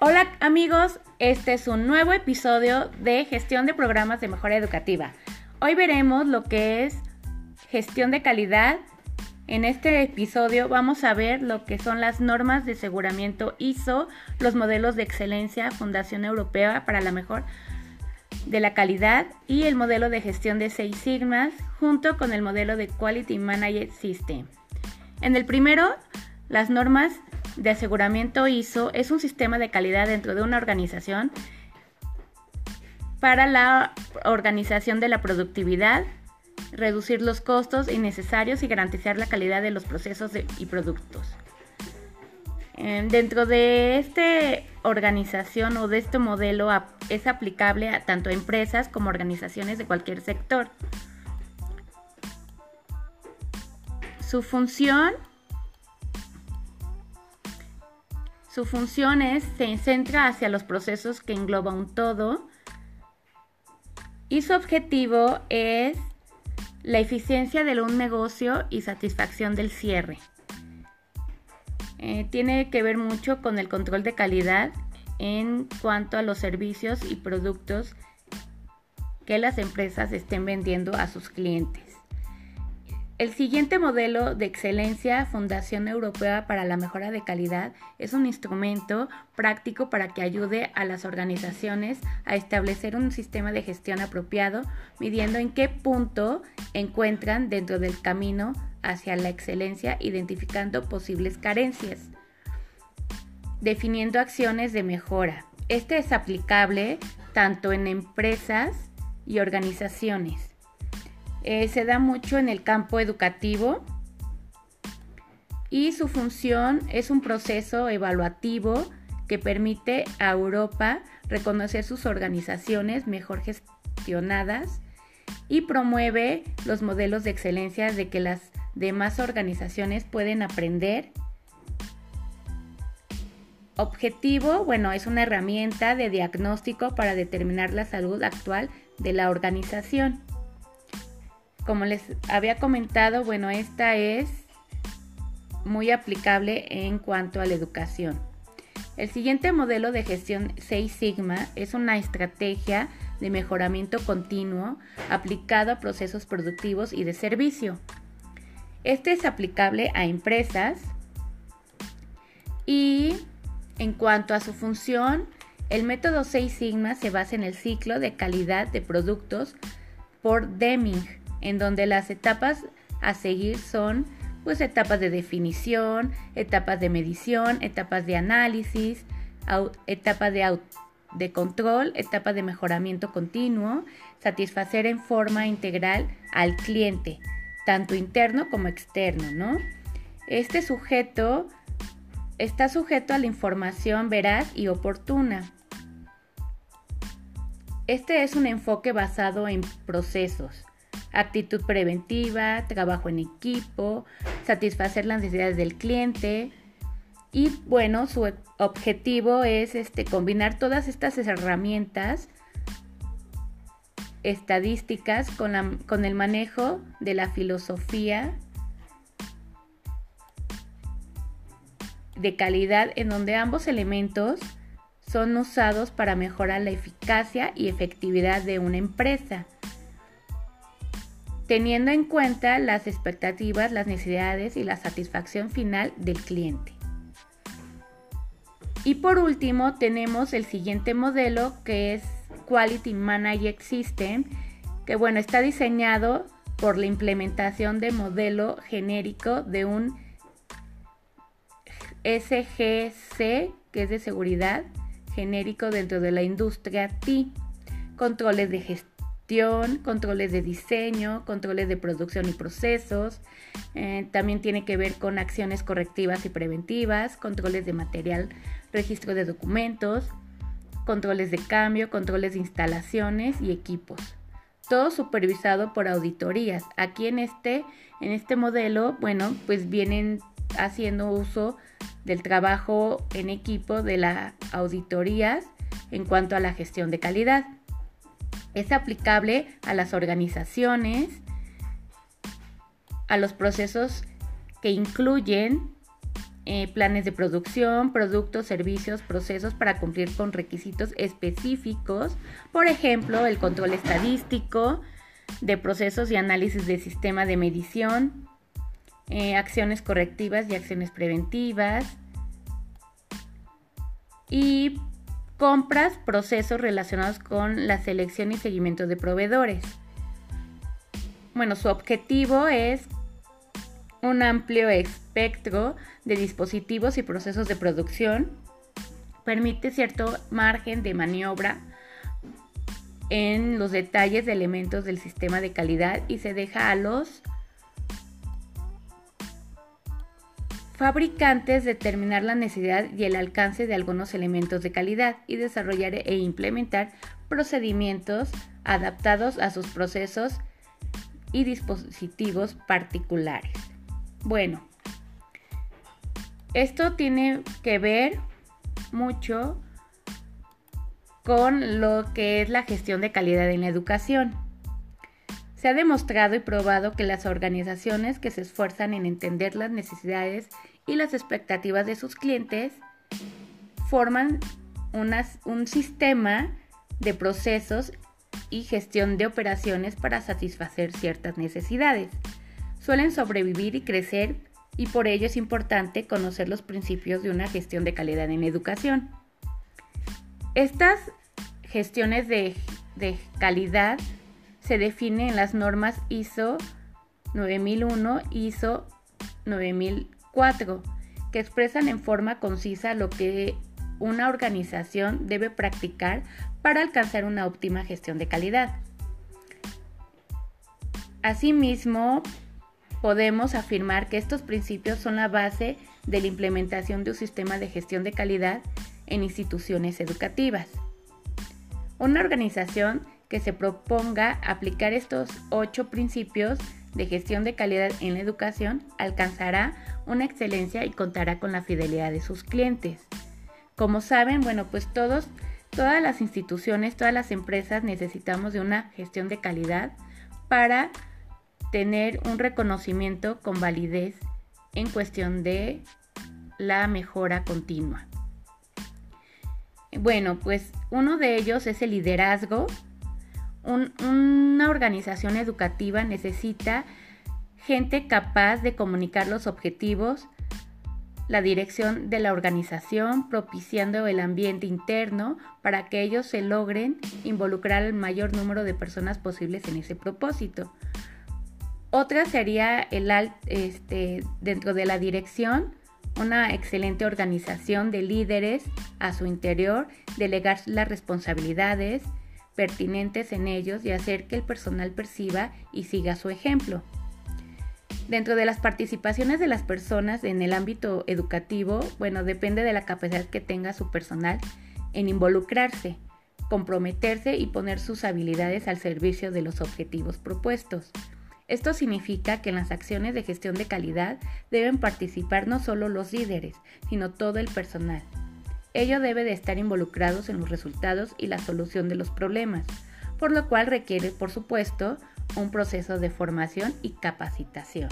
Hola amigos, este es un nuevo episodio de gestión de programas de mejora educativa. Hoy veremos lo que es gestión de calidad. En este episodio vamos a ver lo que son las normas de aseguramiento ISO, los modelos de excelencia Fundación Europea para la mejor de la calidad y el modelo de gestión de seis sigmas junto con el modelo de Quality Management System. En el primero, las normas de aseguramiento ISO es un sistema de calidad dentro de una organización para la organización de la productividad, reducir los costos innecesarios y garantizar la calidad de los procesos y productos. Dentro de esta organización o de este modelo es aplicable a tanto a empresas como organizaciones de cualquier sector. Su función Su función es, se centra hacia los procesos que engloba un todo y su objetivo es la eficiencia de un negocio y satisfacción del cierre. Eh, tiene que ver mucho con el control de calidad en cuanto a los servicios y productos que las empresas estén vendiendo a sus clientes. El siguiente modelo de excelencia, Fundación Europea para la Mejora de Calidad, es un instrumento práctico para que ayude a las organizaciones a establecer un sistema de gestión apropiado, midiendo en qué punto encuentran dentro del camino hacia la excelencia, identificando posibles carencias, definiendo acciones de mejora. Este es aplicable tanto en empresas y organizaciones. Eh, se da mucho en el campo educativo y su función es un proceso evaluativo que permite a Europa reconocer sus organizaciones mejor gestionadas y promueve los modelos de excelencia de que las demás organizaciones pueden aprender. Objetivo, bueno, es una herramienta de diagnóstico para determinar la salud actual de la organización. Como les había comentado, bueno, esta es muy aplicable en cuanto a la educación. El siguiente modelo de gestión 6 Sigma es una estrategia de mejoramiento continuo aplicado a procesos productivos y de servicio. Este es aplicable a empresas y en cuanto a su función, el método 6 Sigma se basa en el ciclo de calidad de productos por Deming en donde las etapas a seguir son pues etapas de definición, etapas de medición, etapas de análisis, etapas de, de control, etapas de mejoramiento continuo, satisfacer en forma integral al cliente, tanto interno como externo, ¿no? Este sujeto está sujeto a la información veraz y oportuna. Este es un enfoque basado en procesos actitud preventiva, trabajo en equipo, satisfacer las necesidades del cliente. Y bueno, su objetivo es este, combinar todas estas herramientas estadísticas con, con el manejo de la filosofía de calidad en donde ambos elementos son usados para mejorar la eficacia y efectividad de una empresa teniendo en cuenta las expectativas, las necesidades y la satisfacción final del cliente. Y por último tenemos el siguiente modelo que es Quality Management System, que bueno, está diseñado por la implementación de modelo genérico de un SGC, que es de seguridad genérico dentro de la industria T, controles de gestión controles de diseño, controles de producción y procesos. Eh, también tiene que ver con acciones correctivas y preventivas, controles de material, registro de documentos, controles de cambio, controles de instalaciones y equipos. Todo supervisado por auditorías. Aquí en este, en este modelo, bueno, pues vienen haciendo uso del trabajo en equipo de las auditorías en cuanto a la gestión de calidad. Es aplicable a las organizaciones, a los procesos que incluyen eh, planes de producción, productos, servicios, procesos para cumplir con requisitos específicos, por ejemplo, el control estadístico de procesos y análisis de sistema de medición, eh, acciones correctivas y acciones preventivas, y compras, procesos relacionados con la selección y seguimiento de proveedores. Bueno, su objetivo es un amplio espectro de dispositivos y procesos de producción, permite cierto margen de maniobra en los detalles de elementos del sistema de calidad y se deja a los fabricantes determinar la necesidad y el alcance de algunos elementos de calidad y desarrollar e implementar procedimientos adaptados a sus procesos y dispositivos particulares. Bueno, esto tiene que ver mucho con lo que es la gestión de calidad en la educación. Se ha demostrado y probado que las organizaciones que se esfuerzan en entender las necesidades y las expectativas de sus clientes forman un sistema de procesos y gestión de operaciones para satisfacer ciertas necesidades suelen sobrevivir y crecer y por ello es importante conocer los principios de una gestión de calidad en educación. Estas gestiones de, calidad se definen en las normas ISO 9001 y ISO 9004, que expresan en forma concisa lo que una organización debe practicar para alcanzar una óptima gestión de calidad. Asimismo, podemos afirmar que estos principios son la base de la implementación de un sistema de gestión de calidad en instituciones educativas. Una organización que se proponga aplicar estos ocho principios de gestión de calidad en la educación alcanzará una excelencia y contará con la fidelidad de sus clientes. Como saben, bueno, pues todos, todas las instituciones, todas las empresas necesitamos de una gestión de calidad para tener un reconocimiento con validez en cuestión de la mejora continua. Bueno, pues uno de ellos es el liderazgo. Una organización educativa necesita gente capaz de comunicar los objetivos, la dirección de la organización, propiciando el ambiente interno para que ellos se logren involucrar al mayor número de personas posibles en ese propósito. Otra sería el este, dentro de la dirección, una excelente organización de líderes a su interior, delegar las responsabilidades pertinentes en ellos y hacer que el personal perciba y siga su ejemplo. Dentro de las participaciones de las personas en el ámbito educativo, bueno, depende de la capacidad que tenga su personal en involucrarse, comprometerse y poner sus habilidades al servicio de los objetivos propuestos. Esto significa que en las acciones de gestión de calidad deben participar no solo los líderes, sino todo el personal. Ello debe de estar involucrados en los resultados y la solución de los problemas, por lo cual requiere, por supuesto, un proceso de formación y capacitación.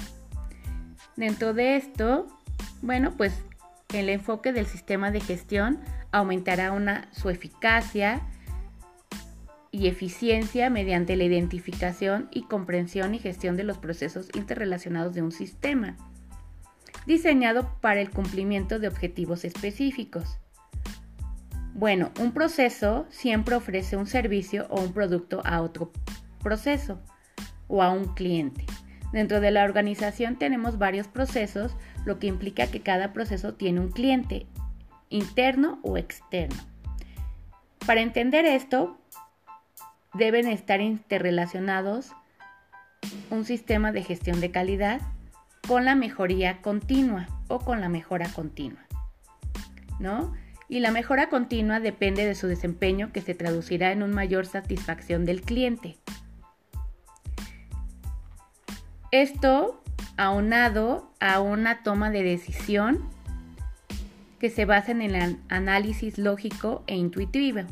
Dentro de esto, bueno, pues el enfoque del sistema de gestión aumentará su eficacia, y eficiencia mediante la identificación y comprensión y gestión de los procesos interrelacionados de un sistema, diseñado para el cumplimiento de objetivos específicos. Bueno, un proceso siempre ofrece un servicio o un producto a otro proceso o a un cliente. Dentro de la organización tenemos varios procesos, lo que implica que cada proceso tiene un cliente, interno o externo. Para entender esto, deben estar interrelacionados un sistema de gestión de calidad con la mejoría continua o con la mejora continua. ¿No? Y la mejora continua depende de su desempeño que se traducirá en una mayor satisfacción del cliente. Esto aunado a una toma de decisión que se basa en el análisis lógico e intuitivo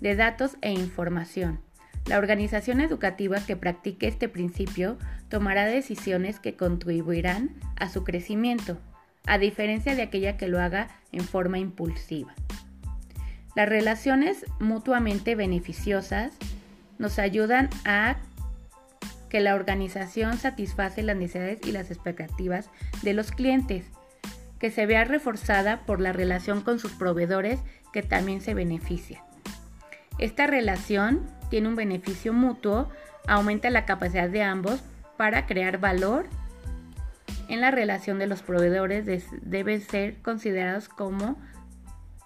de datos e información la organización educativa que practique este principio tomará decisiones que contribuirán a su crecimiento, a diferencia de aquella que lo haga en forma impulsiva. Las relaciones mutuamente beneficiosas nos ayudan a que la organización satisface las necesidades y las expectativas de los clientes, que se vea reforzada por la relación con sus proveedores que también se beneficia. Esta relación tiene un beneficio mutuo, aumenta la capacidad de ambos para crear valor en la relación de los proveedores deben ser considerados como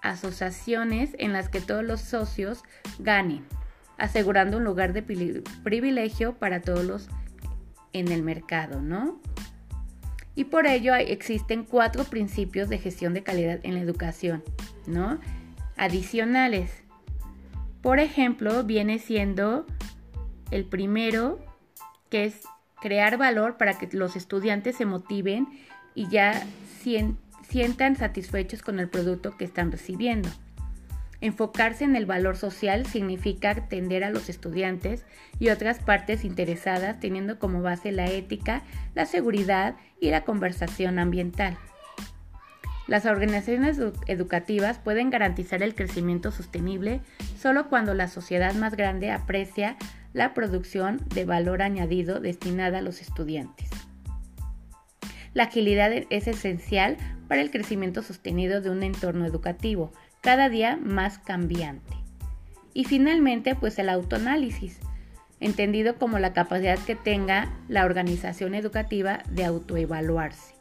asociaciones en las que todos los socios ganen, asegurando un lugar de privilegio para todos los en el mercado, ¿no? Y por ello existen cuatro principios de gestión de calidad en la educación, ¿no? Adicionales. Por ejemplo, viene siendo el primero, que es crear valor para que los estudiantes se motiven y ya sientan satisfechos con el producto que están recibiendo. Enfocarse en el valor social significa atender a los estudiantes y otras partes interesadas teniendo como base la ética, la seguridad y la conversación ambiental. Las organizaciones educativas pueden garantizar el crecimiento sostenible solo cuando la sociedad más grande aprecia la producción de valor añadido destinada a los estudiantes. La agilidad es esencial para el crecimiento sostenido de un entorno educativo, cada día más cambiante. Y finalmente, pues el autoanálisis, entendido como la capacidad que tenga la organización educativa de autoevaluarse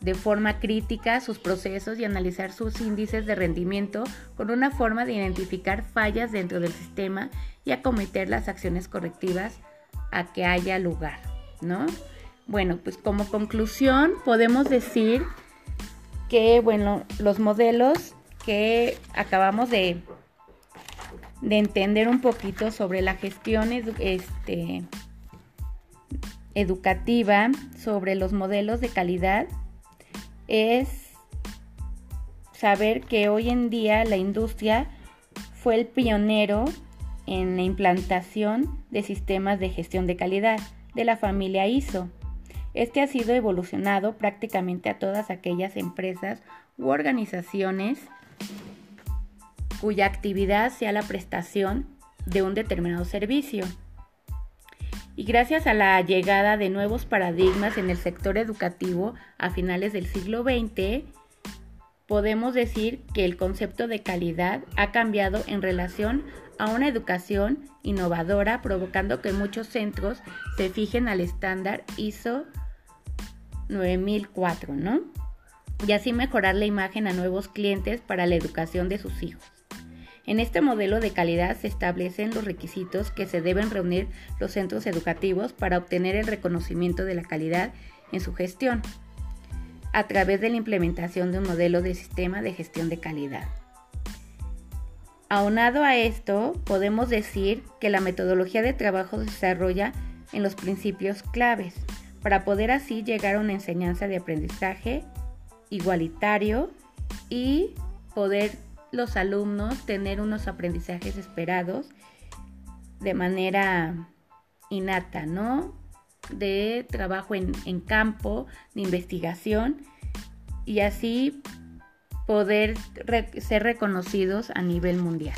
de forma crítica sus procesos y analizar sus índices de rendimiento con una forma de identificar fallas dentro del sistema y acometer las acciones correctivas a que haya lugar, ¿no? Bueno, pues como conclusión podemos decir que, bueno, los modelos que acabamos de, de entender un poquito sobre la gestión este, educativa, sobre los modelos de calidad, es saber que hoy en día la industria fue el pionero en la implantación de sistemas de gestión de calidad de la familia ISO. Este ha sido evolucionado prácticamente a todas aquellas empresas u organizaciones cuya actividad sea la prestación de un determinado servicio. Y gracias a la llegada de nuevos paradigmas en el sector educativo a finales del siglo XX, podemos decir que el concepto de calidad ha cambiado en relación a una educación innovadora, provocando que muchos centros se fijen al estándar ISO 9004, ¿no? Y así mejorar la imagen a nuevos clientes para la educación de sus hijos. En este modelo de calidad se establecen los requisitos que se deben reunir los centros educativos para obtener el reconocimiento de la calidad en su gestión, a través de la implementación de un modelo de sistema de gestión de calidad. Aunado a esto, podemos decir que la metodología de trabajo se desarrolla en los principios claves para poder así llegar a una enseñanza de aprendizaje igualitario y poder los alumnos tener unos aprendizajes esperados de manera innata, ¿no? De trabajo en, campo, de investigación y así poder ser reconocidos a nivel mundial.